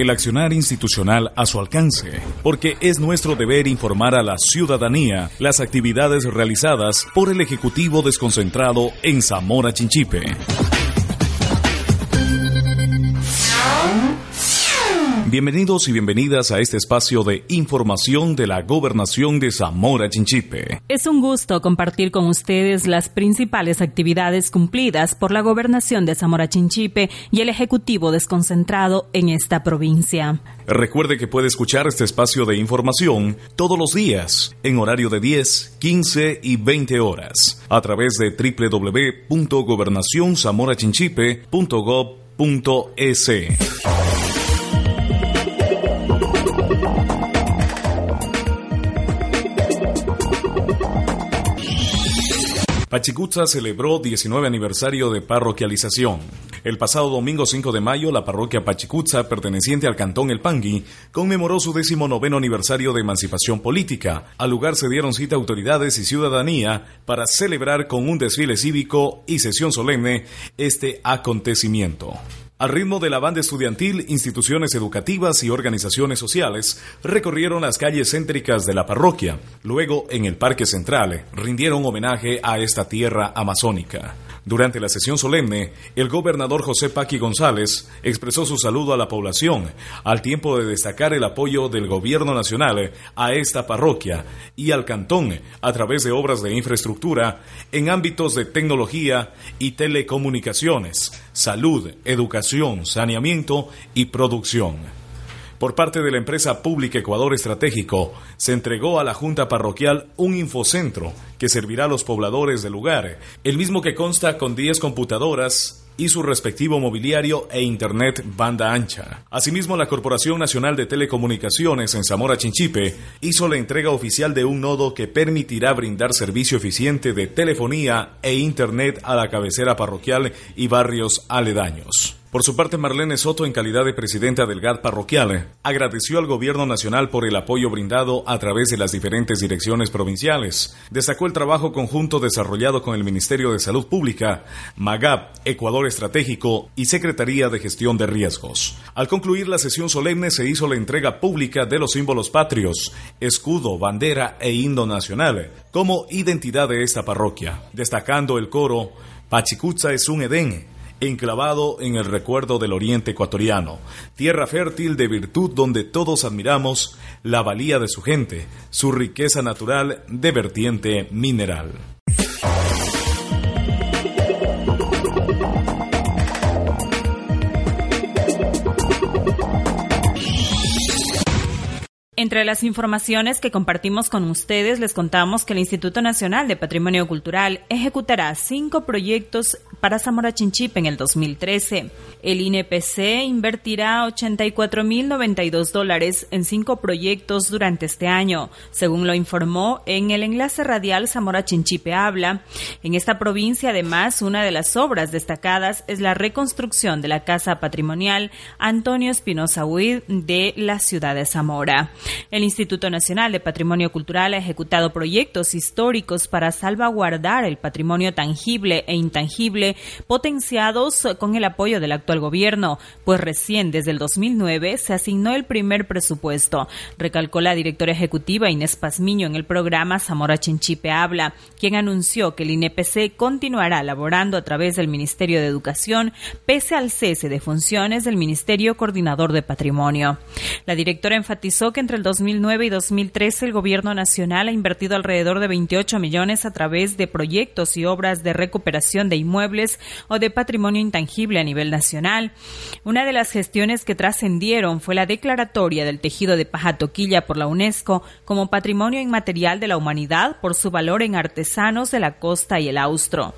El accionar institucional a su alcance, porque es nuestro deber informar a la ciudadanía las actividades realizadas por el Ejecutivo desconcentrado en Zamora Chinchipe. Bienvenidos y bienvenidas a este espacio de información de la gobernación de Zamora Chinchipe. Es un gusto compartir con ustedes las principales actividades cumplidas por la gobernación de Zamora Chinchipe y el Ejecutivo desconcentrado en esta provincia. Recuerde que puede escuchar este espacio de información todos los días en horario de 10, 15 y 20 horas a través de www.gobernacionzamorachinchipe.gov.es. Pachicutza celebró 19 aniversario de parroquialización. El pasado domingo 5 de mayo, la parroquia Pachicutza, perteneciente al cantón El Pangui, conmemoró su 19 aniversario de emancipación política. Al lugar se dieron cita autoridades y ciudadanía para celebrar con un desfile cívico y sesión solemne este acontecimiento. Al ritmo de la banda estudiantil, instituciones educativas y organizaciones sociales recorrieron las calles céntricas de la parroquia. Luego, en el Parque Central, rindieron homenaje a esta tierra amazónica. Durante la sesión solemne, el gobernador José Paqui González expresó su saludo a la población, al tiempo de destacar el apoyo del gobierno nacional a esta parroquia y al cantón a través de obras de infraestructura en ámbitos de tecnología y telecomunicaciones, salud, educación, saneamiento y producción por parte de la empresa pública Ecuador Estratégico, se entregó a la Junta Parroquial un infocentro que servirá a los pobladores del lugar, el mismo que consta con 10 computadoras y su respectivo mobiliario e internet banda ancha. Asimismo, la Corporación Nacional de Telecomunicaciones en Zamora Chinchipe hizo la entrega oficial de un nodo que permitirá brindar servicio eficiente de telefonía e internet a la cabecera parroquial y barrios aledaños. Por su parte, Marlene Soto, en calidad de presidenta del GAD parroquial, agradeció al gobierno nacional por el apoyo brindado a través de las diferentes direcciones provinciales. Destacó el trabajo conjunto desarrollado con el Ministerio de Salud Pública, MAGAP, Ecuador Estratégico y Secretaría de Gestión de Riesgos. Al concluir la sesión solemne se hizo la entrega pública de los símbolos patrios, escudo, bandera e himno nacional, como identidad de esta parroquia, destacando el coro Pachicutza es un Edén enclavado en el recuerdo del oriente ecuatoriano, tierra fértil de virtud donde todos admiramos la valía de su gente, su riqueza natural de vertiente mineral. Entre las informaciones que compartimos con ustedes, les contamos que el Instituto Nacional de Patrimonio Cultural ejecutará cinco proyectos para Zamora Chinchipe en el 2013. El INPC invertirá 84.092 dólares en cinco proyectos durante este año, según lo informó en el enlace radial Zamora Chinchipe Habla. En esta provincia, además, una de las obras destacadas es la reconstrucción de la Casa Patrimonial Antonio Espinosa Huid de la ciudad de Zamora. El Instituto Nacional de Patrimonio Cultural ha ejecutado proyectos históricos para salvaguardar el patrimonio tangible e intangible potenciados con el apoyo del actual gobierno, pues recién desde el 2009 se asignó el primer presupuesto, recalcó la directora ejecutiva Inés Pazmiño en el programa Zamora Chinchipe Habla, quien anunció que el INPC continuará laborando a través del Ministerio de Educación pese al cese de funciones del Ministerio Coordinador de Patrimonio. La directora enfatizó que entre el 2009 y 2013 el Gobierno Nacional ha invertido alrededor de 28 millones a través de proyectos y obras de recuperación de inmuebles o de patrimonio intangible a nivel nacional. Una de las gestiones que trascendieron fue la declaratoria del tejido de paja toquilla por la UNESCO como patrimonio inmaterial de la humanidad por su valor en artesanos de la costa y el austro.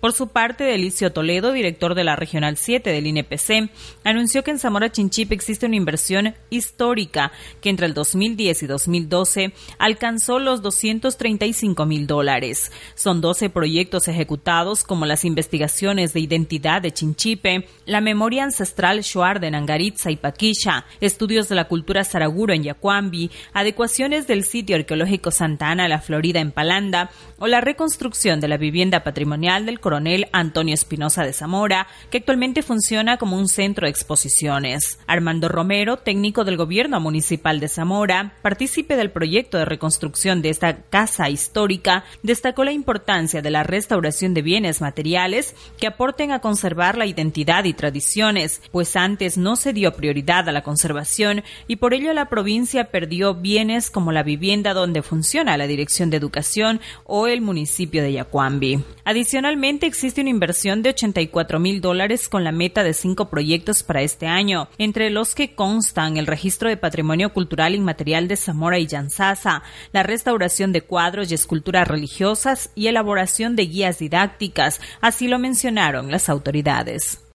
Por su parte, Delicio Toledo, director de la Regional 7 del INPC, anunció que en Zamora Chinchipe existe una inversión histórica que entre el 2010 y 2012 alcanzó los 235 mil dólares. Son 12 proyectos ejecutados como las investigaciones de identidad de Chinchipe, la memoria ancestral Shuar de Nangaritza y Paquisha, estudios de la cultura Saraguro en Yacuambi, adecuaciones del sitio arqueológico Santa Ana, la Florida en Palanda, o la reconstrucción de la vivienda patrimonial del coronel Antonio Espinosa de Zamora, que actualmente funciona como un centro de exposiciones. Armando Romero, técnico del gobierno municipal de Zamora, partícipe del proyecto de reconstrucción de esta casa histórica, destacó la importancia de la restauración de bienes materiales que aporten a conservar la identidad y tradiciones, pues antes no se dio prioridad a la conservación y por ello la provincia perdió bienes como la vivienda donde funciona la Dirección de Educación o el municipio de Yacuambi. Adicionalmente, existe una inversión de 84 mil dólares con la meta de cinco proyectos para este año, entre los que constan el registro de patrimonio cultural inmaterial de Zamora y Yanzasa, la restauración de cuadros y esculturas religiosas y elaboración de guías didácticas, así lo mencionaron las autoridades.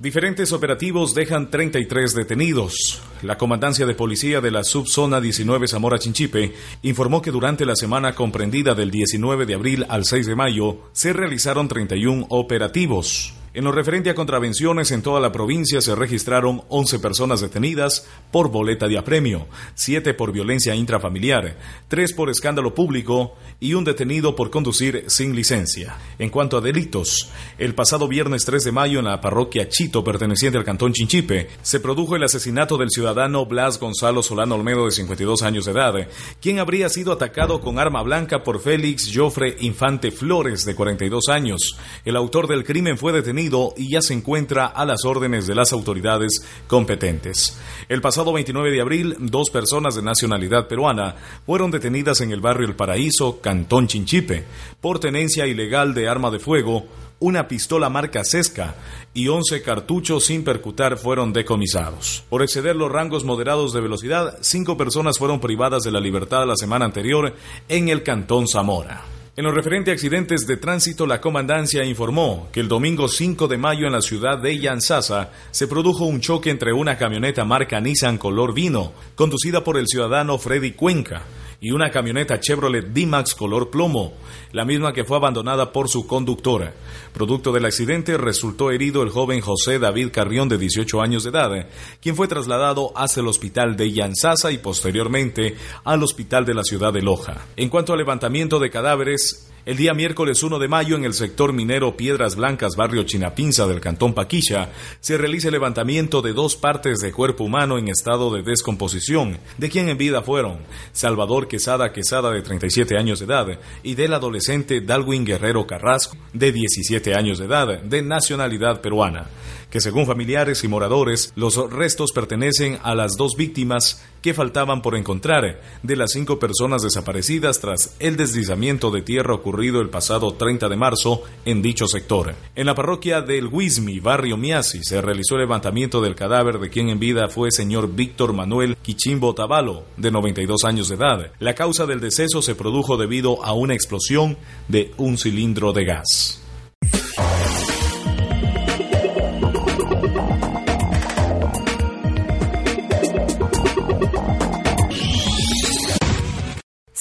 Diferentes operativos dejan 33 detenidos. La Comandancia de Policía de la Subzona 19 Zamora Chinchipe informó que durante la semana comprendida del 19 de abril al 6 de mayo se realizaron 31 operativos. En lo referente a contravenciones en toda la provincia se registraron 11 personas detenidas por boleta de apremio, 7 por violencia intrafamiliar, 3 por escándalo público y un detenido por conducir sin licencia. En cuanto a delitos, el pasado viernes 3 de mayo en la parroquia Chito perteneciente al cantón Chinchipe se produjo el asesinato del ciudadano Blas Gonzalo Solano Olmedo de 52 años de edad, quien habría sido atacado con arma blanca por Félix Joffre Infante Flores de 42 años. El autor del crimen fue detenido y ya se encuentra a las órdenes de las autoridades competentes. El pasado 29 de abril, dos personas de nacionalidad peruana fueron detenidas en el barrio El Paraíso, Cantón Chinchipe, por tenencia ilegal de arma de fuego, una pistola marca Cesca y 11 cartuchos sin percutar fueron decomisados. Por exceder los rangos moderados de velocidad, cinco personas fueron privadas de la libertad la semana anterior en el Cantón Zamora. En lo referente a accidentes de tránsito, la comandancia informó que el domingo 5 de mayo en la ciudad de Yansasa se produjo un choque entre una camioneta marca Nissan color vino, conducida por el ciudadano Freddy Cuenca, y una camioneta Chevrolet D-Max color plomo, la misma que fue abandonada por su conductora. Producto del accidente resultó herido el joven José David Carrión de 18 años de edad, quien fue trasladado hacia el hospital de Yansasa y posteriormente al hospital de la ciudad de Loja. En cuanto al levantamiento de cadáveres, el día miércoles 1 de mayo, en el sector minero Piedras Blancas, barrio Chinapinza del cantón Paquilla, se realiza el levantamiento de dos partes de cuerpo humano en estado de descomposición, de quien en vida fueron Salvador Quesada Quesada, de 37 años de edad, y del adolescente Dalwin Guerrero Carrasco, de 17 años de edad, de nacionalidad peruana que según familiares y moradores, los restos pertenecen a las dos víctimas que faltaban por encontrar de las cinco personas desaparecidas tras el deslizamiento de tierra ocurrido el pasado 30 de marzo en dicho sector. En la parroquia del Huizmi, barrio Miasi, se realizó el levantamiento del cadáver de quien en vida fue señor Víctor Manuel Quichimbo Tabalo, de 92 años de edad. La causa del deceso se produjo debido a una explosión de un cilindro de gas.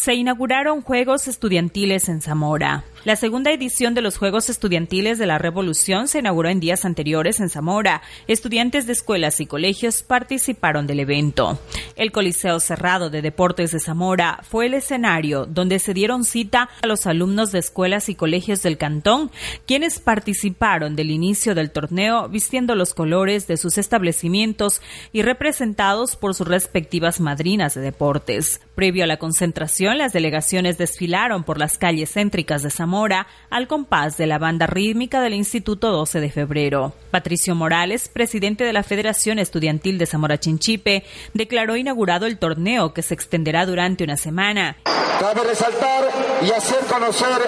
Se inauguraron Juegos Estudiantiles en Zamora. La segunda edición de los Juegos Estudiantiles de la Revolución se inauguró en días anteriores en Zamora. Estudiantes de escuelas y colegios participaron del evento. El Coliseo Cerrado de Deportes de Zamora fue el escenario donde se dieron cita a los alumnos de escuelas y colegios del cantón, quienes participaron del inicio del torneo vistiendo los colores de sus establecimientos y representados por sus respectivas madrinas de deportes. Previo a la concentración, las delegaciones desfilaron por las calles céntricas de Zamora Mora al compás de la banda rítmica del Instituto 12 de Febrero. Patricio Morales, presidente de la Federación Estudiantil de Zamora Chinchipe, declaró inaugurado el torneo que se extenderá durante una semana. Cabe resaltar y hacer conocer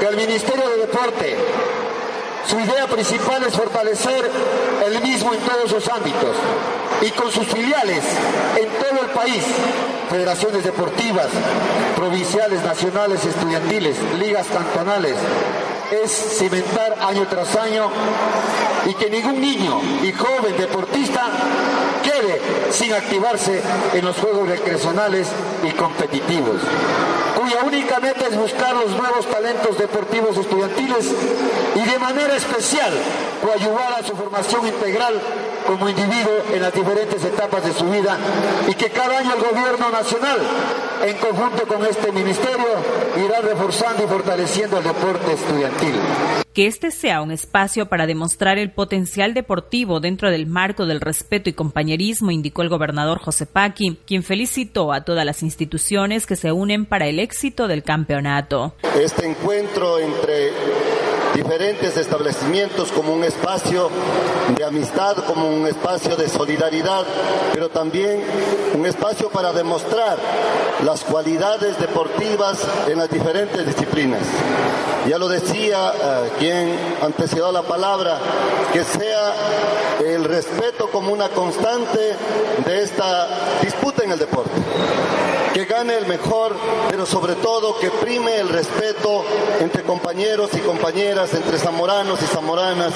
que el Ministerio de Deporte, su idea principal es fortalecer el mismo en todos sus ámbitos y con sus filiales en todo el país, federaciones deportivas, provinciales, nacionales, estudiantiles, ligas cantonales, es cimentar año tras año y que ningún niño y joven deportista quede sin activarse en los juegos recreacionales y competitivos, cuya única meta es buscar los nuevos talentos deportivos estudiantiles y de manera especial coayuvar a su formación integral como individuo en las diferentes etapas de su vida y que cada año el gobierno nacional, en conjunto con este ministerio, irá reforzando y fortaleciendo el deporte estudiantil. Que este sea un espacio para demostrar el potencial deportivo dentro del marco del respeto y compañerismo, indicó el gobernador José Paqui, quien felicitó a todas las instituciones que se unen para el éxito del campeonato. Este encuentro entre diferentes establecimientos como un espacio de amistad, como un espacio de solidaridad, pero también un espacio para demostrar las cualidades deportivas en las diferentes disciplinas. Ya lo decía eh, quien antecedió la palabra, que sea el respeto como una constante de esta disputa en el deporte que gane el mejor, pero sobre todo que prime el respeto entre compañeros y compañeras, entre zamoranos y zamoranas,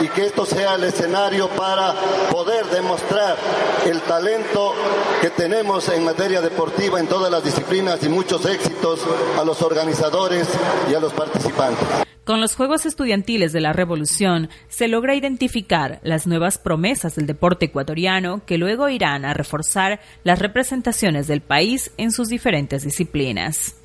y que esto sea el escenario para poder demostrar el talento que tenemos en materia deportiva en todas las disciplinas y muchos éxitos a los organizadores y a los participantes. Con los Juegos Estudiantiles de la Revolución se logra identificar las nuevas promesas del deporte ecuatoriano que luego irán a reforzar las representaciones del país en sus diferentes disciplinas.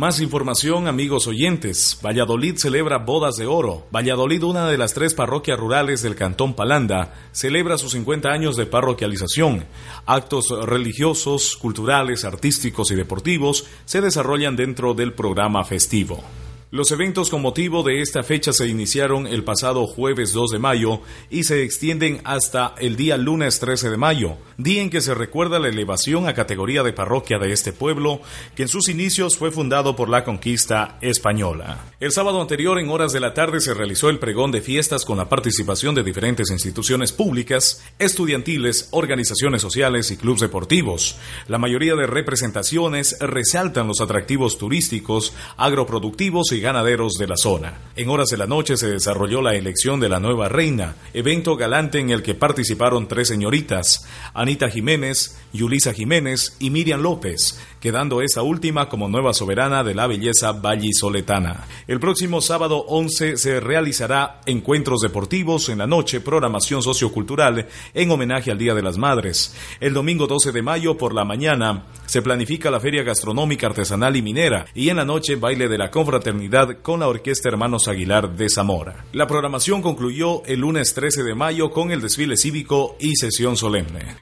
Más información, amigos oyentes. Valladolid celebra bodas de oro. Valladolid, una de las tres parroquias rurales del Cantón Palanda, celebra sus 50 años de parroquialización. Actos religiosos, culturales, artísticos y deportivos se desarrollan dentro del programa festivo. Los eventos con motivo de esta fecha se iniciaron el pasado jueves 2 de mayo y se extienden hasta el día lunes 13 de mayo, día en que se recuerda la elevación a categoría de parroquia de este pueblo, que en sus inicios fue fundado por la conquista española. El sábado anterior, en horas de la tarde, se realizó el pregón de fiestas con la participación de diferentes instituciones públicas, estudiantiles, organizaciones sociales y clubes deportivos. La mayoría de representaciones resaltan los atractivos turísticos, agroproductivos y ganaderos de la zona. En horas de la noche se desarrolló la elección de la nueva reina, evento galante en el que participaron tres señoritas, Anita Jiménez, Yulisa Jiménez y Miriam López, quedando esta última como nueva soberana de la belleza vallisoletana. El próximo sábado 11 se realizará encuentros deportivos en la noche, programación sociocultural en homenaje al Día de las Madres. El domingo 12 de mayo por la mañana se planifica la feria gastronómica artesanal y minera y en la noche baile de la confraternidad con la Orquesta Hermanos Aguilar de Zamora. La programación concluyó el lunes 13 de mayo con el desfile cívico y sesión solemne.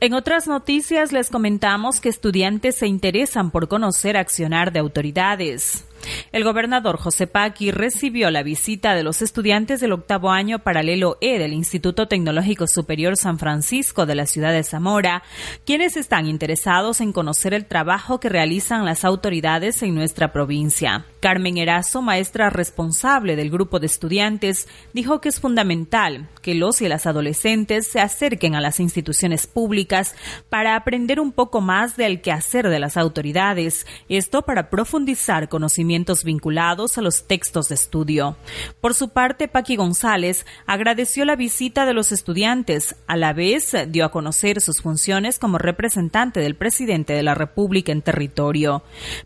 En otras noticias les comentamos que estudiantes se interesan por conocer accionar de autoridades. El gobernador José Paqui recibió la visita de los estudiantes del octavo año paralelo E del Instituto Tecnológico Superior San Francisco de la ciudad de Zamora, quienes están interesados en conocer el trabajo que realizan las autoridades en nuestra provincia. Carmen Erazo, maestra responsable del grupo de estudiantes, dijo que es fundamental que los y las adolescentes se acerquen a las instituciones públicas para aprender un poco más del quehacer de las autoridades, esto para profundizar vinculados a los textos de estudio. Por su parte, Paqui González agradeció la visita de los estudiantes, a la vez dio a conocer sus funciones como representante del presidente de la República en territorio.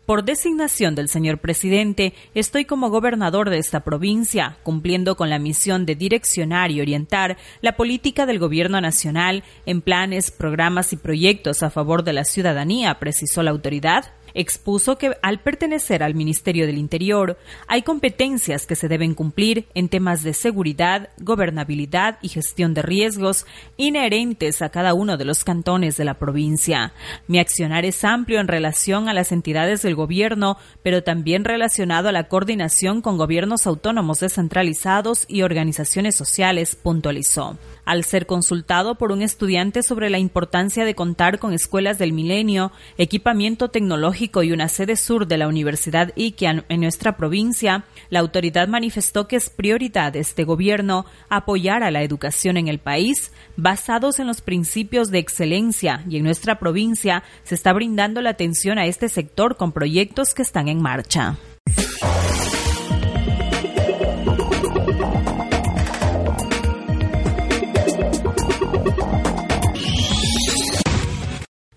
Por designación del señor presidente, estoy como gobernador de esta provincia, cumpliendo con la misión de direccionar y orientar la política del gobierno nacional en planes, programas y proyectos a favor de la ciudadanía, precisó la autoridad. Expuso que al pertenecer al Ministerio del Interior hay competencias que se deben cumplir en temas de seguridad, gobernabilidad y gestión de riesgos inherentes a cada uno de los cantones de la provincia. Mi accionar es amplio en relación a las entidades del gobierno, pero también relacionado a la coordinación con gobiernos autónomos descentralizados y organizaciones sociales, puntualizó al ser consultado por un estudiante sobre la importancia de contar con escuelas del milenio, equipamiento tecnológico y una sede sur de la Universidad Iquian en nuestra provincia, la autoridad manifestó que es prioridad de este gobierno apoyar a la educación en el país basados en los principios de excelencia y en nuestra provincia se está brindando la atención a este sector con proyectos que están en marcha.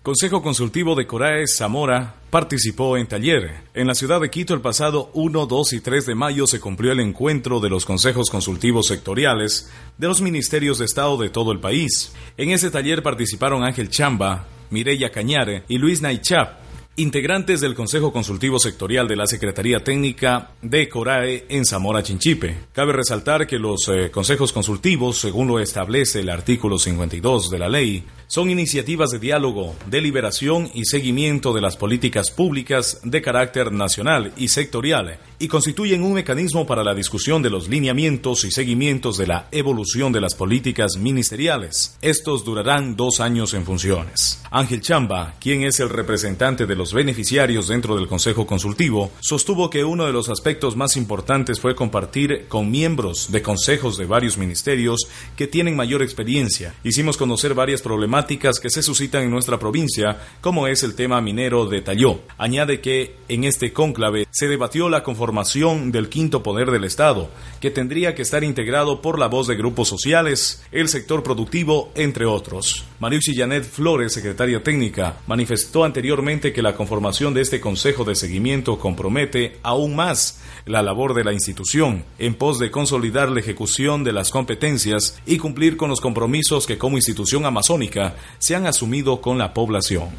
Consejo Consultivo de Corae Zamora participó en taller. En la ciudad de Quito el pasado 1, 2 y 3 de mayo se cumplió el encuentro de los consejos consultivos sectoriales de los ministerios de Estado de todo el país. En ese taller participaron Ángel Chamba, Mireya Cañare y Luis Naichap, integrantes del Consejo Consultivo Sectorial de la Secretaría Técnica de Corae en Zamora Chinchipe. Cabe resaltar que los eh, consejos consultivos, según lo establece el artículo 52 de la ley, son iniciativas de diálogo, deliberación y seguimiento de las políticas públicas de carácter nacional y sectorial y constituyen un mecanismo para la discusión de los lineamientos y seguimientos de la evolución de las políticas ministeriales. Estos durarán dos años en funciones. Ángel Chamba, quien es el representante de los beneficiarios dentro del Consejo Consultivo, sostuvo que uno de los aspectos más importantes fue compartir con miembros de consejos de varios ministerios que tienen mayor experiencia. Hicimos conocer varias problemáticas que se suscitan en nuestra provincia, como es el tema minero de Talló. Añade que en este cónclave se debatió la conformación del quinto poder del Estado, que tendría que estar integrado por la voz de grupos sociales, el sector productivo, entre otros. Mariucci Janet Flores, secretaria técnica, manifestó anteriormente que la conformación de este Consejo de Seguimiento compromete aún más la labor de la institución en pos de consolidar la ejecución de las competencias y cumplir con los compromisos que como institución amazónica se han asumido con la población.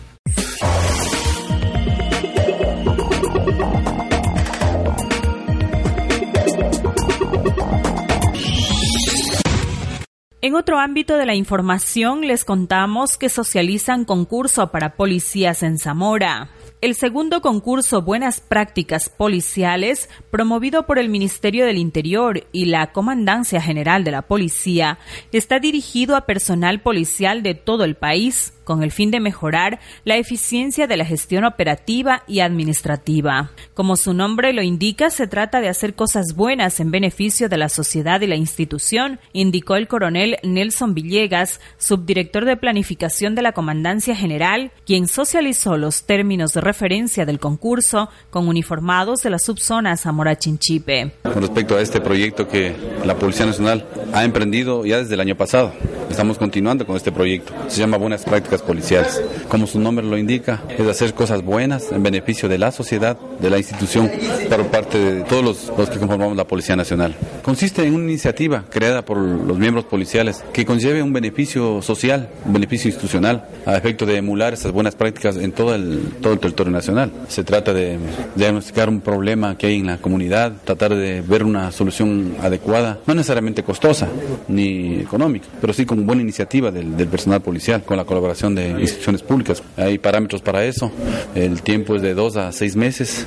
En otro ámbito de la información les contamos que socializan concurso para policías en Zamora. El segundo concurso Buenas Prácticas Policiales, promovido por el Ministerio del Interior y la Comandancia General de la Policía, está dirigido a personal policial de todo el país con el fin de mejorar la eficiencia de la gestión operativa y administrativa. Como su nombre lo indica, se trata de hacer cosas buenas en beneficio de la sociedad y la institución, indicó el coronel Nelson Villegas, subdirector de planificación de la Comandancia General, quien socializó los términos de referencia del concurso con uniformados de la subzona Zamora Chinchipe. Con respecto a este proyecto que la Policía Nacional ha emprendido ya desde el año pasado, estamos continuando con este proyecto. Se llama Buenas Prácticas policiales. Como su nombre lo indica, es hacer cosas buenas en beneficio de la sociedad, de la institución, por parte de todos los, que conformamos la Policía Nacional. Consiste en una iniciativa creada por los miembros policiales que conlleve un beneficio social, un beneficio institucional, a efecto de emular esas buenas prácticas en todo el, todo el territorio nacional. Se trata de diagnosticar un problema que hay en la comunidad, tratar de ver una solución adecuada, no necesariamente costosa ni económica, pero sí con buena iniciativa del, del personal policial, con la colaboración de instituciones públicas. Hay parámetros para eso. El tiempo es de dos a seis meses.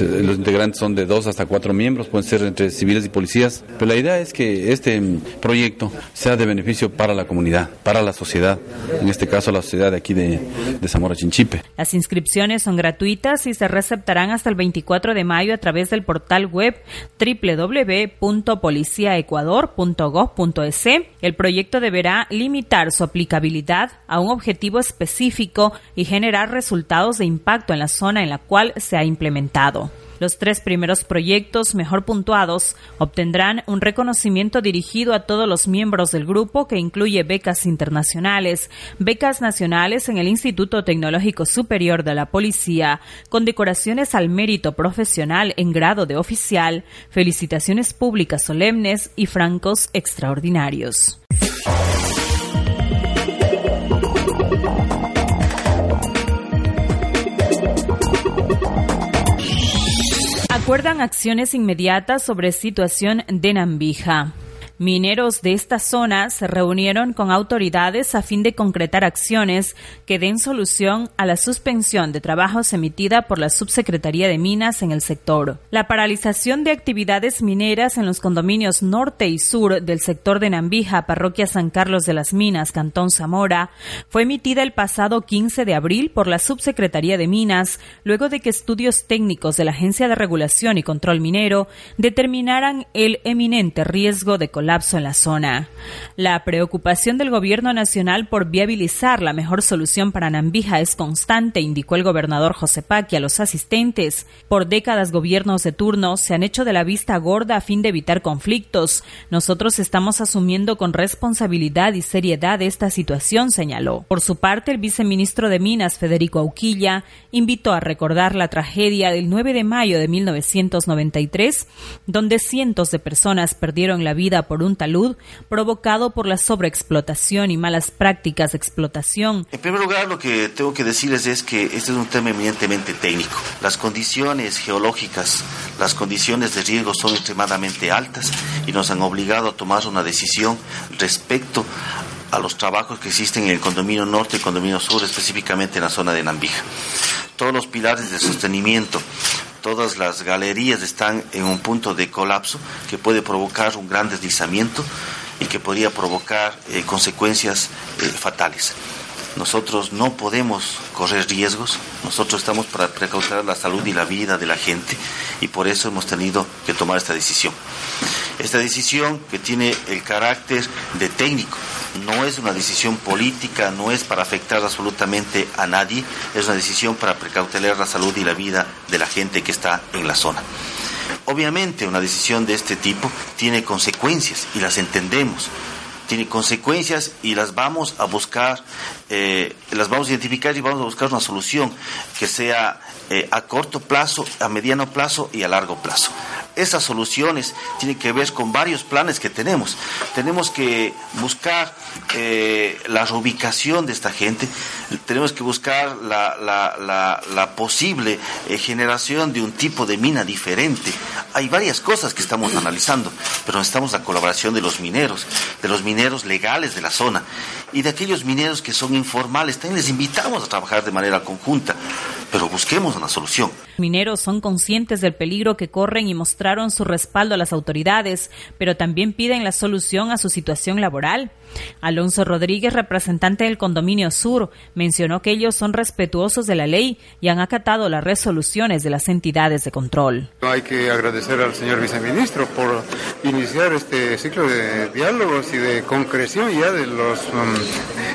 Los integrantes son de dos hasta cuatro miembros, pueden ser entre civiles y policías. Pero la idea es que este proyecto sea de beneficio para la comunidad, para la sociedad, en este caso la sociedad de aquí de, de Zamora Chinchipe. Las inscripciones son gratuitas y se receptarán hasta el 24 de mayo a través del portal web www.policiaecuador.gov.es. El proyecto deberá limitar su aplicabilidad a un objetivo específico y generar resultados de impacto en la zona en la cual se ha implementado. Los tres primeros proyectos mejor puntuados obtendrán un reconocimiento dirigido a todos los miembros del grupo que incluye becas internacionales, becas nacionales en el Instituto Tecnológico Superior de la Policía, condecoraciones al mérito profesional en grado de oficial, felicitaciones públicas solemnes y francos extraordinarios. Acuerdan acciones inmediatas sobre situación de Nambija. Mineros de esta zona se reunieron con autoridades a fin de concretar acciones que den solución a la suspensión de trabajos emitida por la Subsecretaría de Minas en el sector. La paralización de actividades mineras en los condominios norte y sur del sector de Nambija, parroquia San Carlos de las Minas, Cantón Zamora, fue emitida el pasado 15 de abril por la Subsecretaría de Minas, luego de que estudios técnicos de la Agencia de Regulación y Control Minero determinaran el eminente riesgo de colapso en la zona. La preocupación del gobierno nacional por viabilizar la mejor solución para Nambija es constante, indicó el gobernador José Paqui a los asistentes. Por décadas gobiernos de turno se han hecho de la vista gorda a fin de evitar conflictos. Nosotros estamos asumiendo con responsabilidad y seriedad esta situación, señaló. Por su parte, el viceministro de Minas, Federico Auquilla, invitó a recordar la tragedia del 9 de mayo de 1993, donde cientos de personas perdieron la vida por un talud provocado por la sobreexplotación y malas prácticas de explotación. En primer lugar, lo que tengo que decirles es que este es un tema eminentemente técnico. Las condiciones geológicas, las condiciones de riesgo son extremadamente altas y nos han obligado a tomar una decisión respecto a los trabajos que existen en el condominio norte y condominio sur, específicamente en la zona de Nambija. Todos los pilares de sostenimiento todas las galerías están en un punto de colapso que puede provocar un gran deslizamiento y que podría provocar eh, consecuencias eh, fatales. Nosotros no podemos correr riesgos, nosotros estamos para precautar la salud y la vida de la gente y por eso hemos tenido que tomar esta decisión. Esta decisión que tiene el carácter de técnico, no es una decisión política, no es para afectar absolutamente a nadie, es una decisión para precautelar la salud y la vida de la gente que está en la zona. Obviamente una decisión de este tipo tiene consecuencias y las entendemos. Tiene consecuencias y las vamos a buscar, eh, las vamos a identificar y vamos a buscar una solución que sea eh, a corto plazo, a mediano plazo y a largo plazo esas soluciones tienen que ver con varios planes que tenemos. Tenemos que buscar eh, la reubicación de esta gente, tenemos que buscar la, posible eh, generación de un tipo de mina diferente. Hay varias cosas que estamos analizando, pero necesitamos la colaboración de los mineros, de los mineros legales de la zona y de aquellos mineros que son informales. También les invitamos a trabajar de manera conjunta, pero busquemos una solución. Mineros son conscientes del peligro que corren y mostraron su respaldo a las autoridades, pero también piden la solución a su situación laboral. Alonso Rodríguez, representante del Condominio Sur, mencionó que ellos son respetuosos de la ley y han acatado las resoluciones de las entidades de control. Hay que agradecer al señor viceministro por iniciar este ciclo de diálogos y de concreción ya de las um,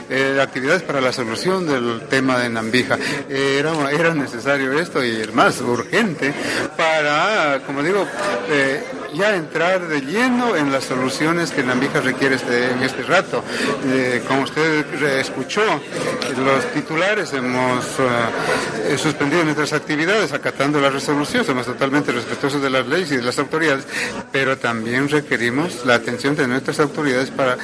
eh, actividades para la solución del tema de Nambija. era, necesario esto y más urgente para, como digo, eh, ya entrar de lleno en las soluciones que Nambija requiere este, en este rato. Eh, como usted escuchó, los titulares hemos eh, suspendido nuestras actividades acatando la resolución, somos totalmente respetuosos de las leyes y de las autoridades, pero también requerimos la atención de nuestras autoridades para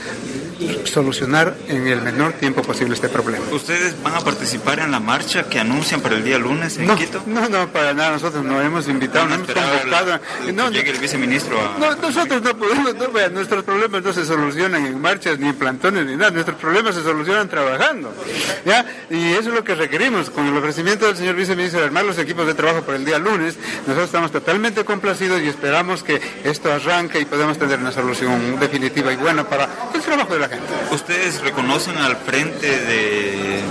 solucionar en el menor tiempo posible este problema. ¿Ustedes van a participar en la marcha que anuncian para el día lunes en no, Quito? No, no, para nada. Nosotros no hemos invitado, no hemos convocado. no, llegue el viceministro a... No, nosotros no podemos, no, vean, nuestros problemas no se solucionan en marchas, ni en plantones, ni nada. Nuestros problemas se solucionan trabajando. ¿ya? Y eso es lo que requerimos. Con el ofrecimiento del señor viceministro de armar los equipos de trabajo para el día lunes, nosotros estamos totalmente complacidos y esperamos que esto arranque y podamos tener una solución definitiva y buena para trabajo de la gente. ¿Ustedes reconocen al frente de,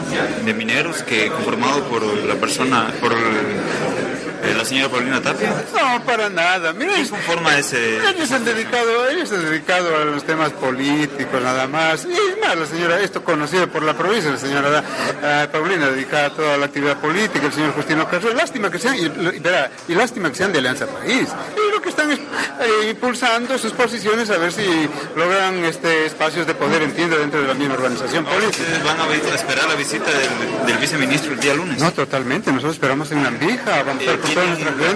de mineros que conformado por la persona, por eh, la señora Paulina Tapia? No, para nada. Mira, ¿Qué conforma ese...? Ellos se han dedicado, ellos han dedicado a los temas políticos nada más. Y más, la señora, esto conocido por la provincia, la señora uh, Paulina dedicada a toda la actividad política, el señor Justino Carrero. Lástima que sean, y, y, lástima que sean de Alianza País. Que están es eh, impulsando sus posiciones a ver si logran este espacios de poder, entiendo, dentro de la misma organización política. ¿Ustedes van a esperar la visita del, del, viceministro el día lunes? No, totalmente. Nosotros esperamos en Lambija, vamos a estar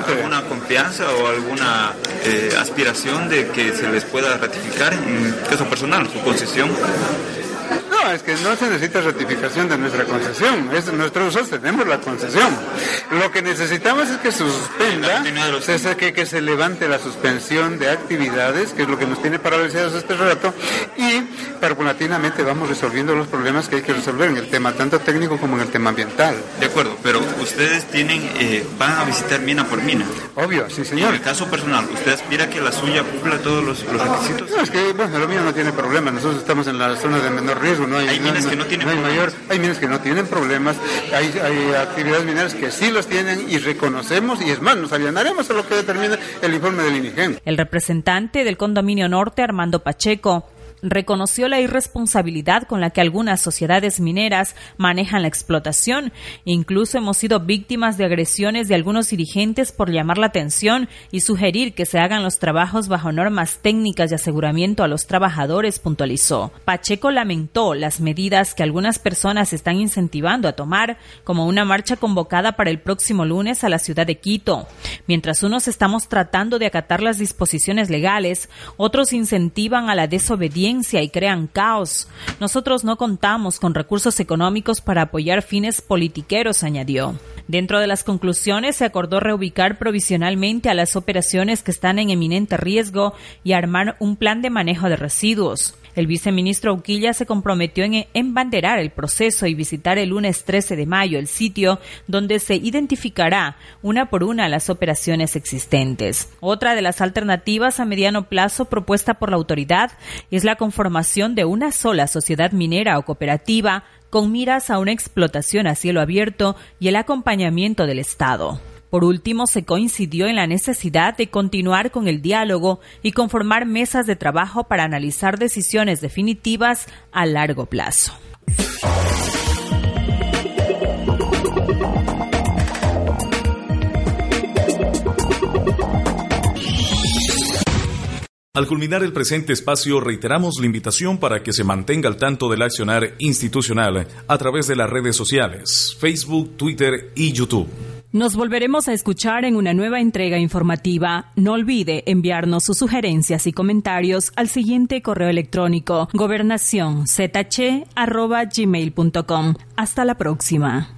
alguna confianza o alguna eh, aspiración de que se les pueda ratificar en caso personal su concesión? No, es que no se necesita ratificación de nuestra concesión. Es, nosotros tenemos la concesión. Lo que necesitamos es que suspenda, es que, que se levante la suspensión de actividades, que es lo que nos tiene paralizados este rato, y paulatinamente vamos resolviendo los problemas que hay que resolver en el tema tanto técnico como en el tema ambiental. De acuerdo, pero ustedes tienen, eh, van a visitar mina por mina. Obvio, sí señor. en el caso personal, ¿usted aspira que la suya cumpla todos los, requisitos? No, es que, bueno, la mía no tiene problema. Nosotros estamos en la zona de menor riesgo. No hay, hay minas que no tienen hay mayor, Hay minas que no tienen problemas. Hay, hay actividades mineras que sí los tienen y reconocemos y es más, nos allanaremos a lo que determina el informe del INIGEN. El representante del condominio norte, Armando Pacheco, reconoció la irresponsabilidad con la que algunas sociedades mineras manejan la explotación. Incluso hemos sido víctimas de agresiones de algunos dirigentes por llamar la atención y sugerir que se hagan los trabajos bajo normas técnicas de aseguramiento a los trabajadores, puntualizó. Pacheco lamentó las medidas que algunas personas están incentivando a tomar, como una marcha convocada para el próximo lunes a la ciudad de Quito. Mientras unos estamos tratando de acatar las disposiciones legales, otros incentivan a la desobediencia y crean caos. Nosotros no contamos con recursos económicos para apoyar fines politiqueros, añadió. Dentro de las conclusiones se acordó reubicar provisionalmente a las operaciones que están en eminente riesgo y armar un plan de manejo de residuos. El viceministro Uquilla se comprometió en embanderar el proceso y visitar el lunes 13 de mayo el sitio donde se identificará una por una las operaciones existentes. Otra de las alternativas a mediano plazo propuesta por la autoridad es la conformación de una sola sociedad minera o cooperativa con miras a una explotación a cielo abierto y el acompañamiento del Estado. Por último, se coincidió en la necesidad de continuar con el diálogo y conformar mesas de trabajo para analizar decisiones definitivas a largo plazo. Al culminar el presente espacio, reiteramos la invitación para que se mantenga al tanto del accionar institucional a través de las redes sociales, Facebook, Twitter y YouTube. Nos volveremos a escuchar en una nueva entrega informativa. No olvide enviarnos sus sugerencias y comentarios al siguiente correo electrónico gobernacionzh.gmail.com. Hasta la próxima.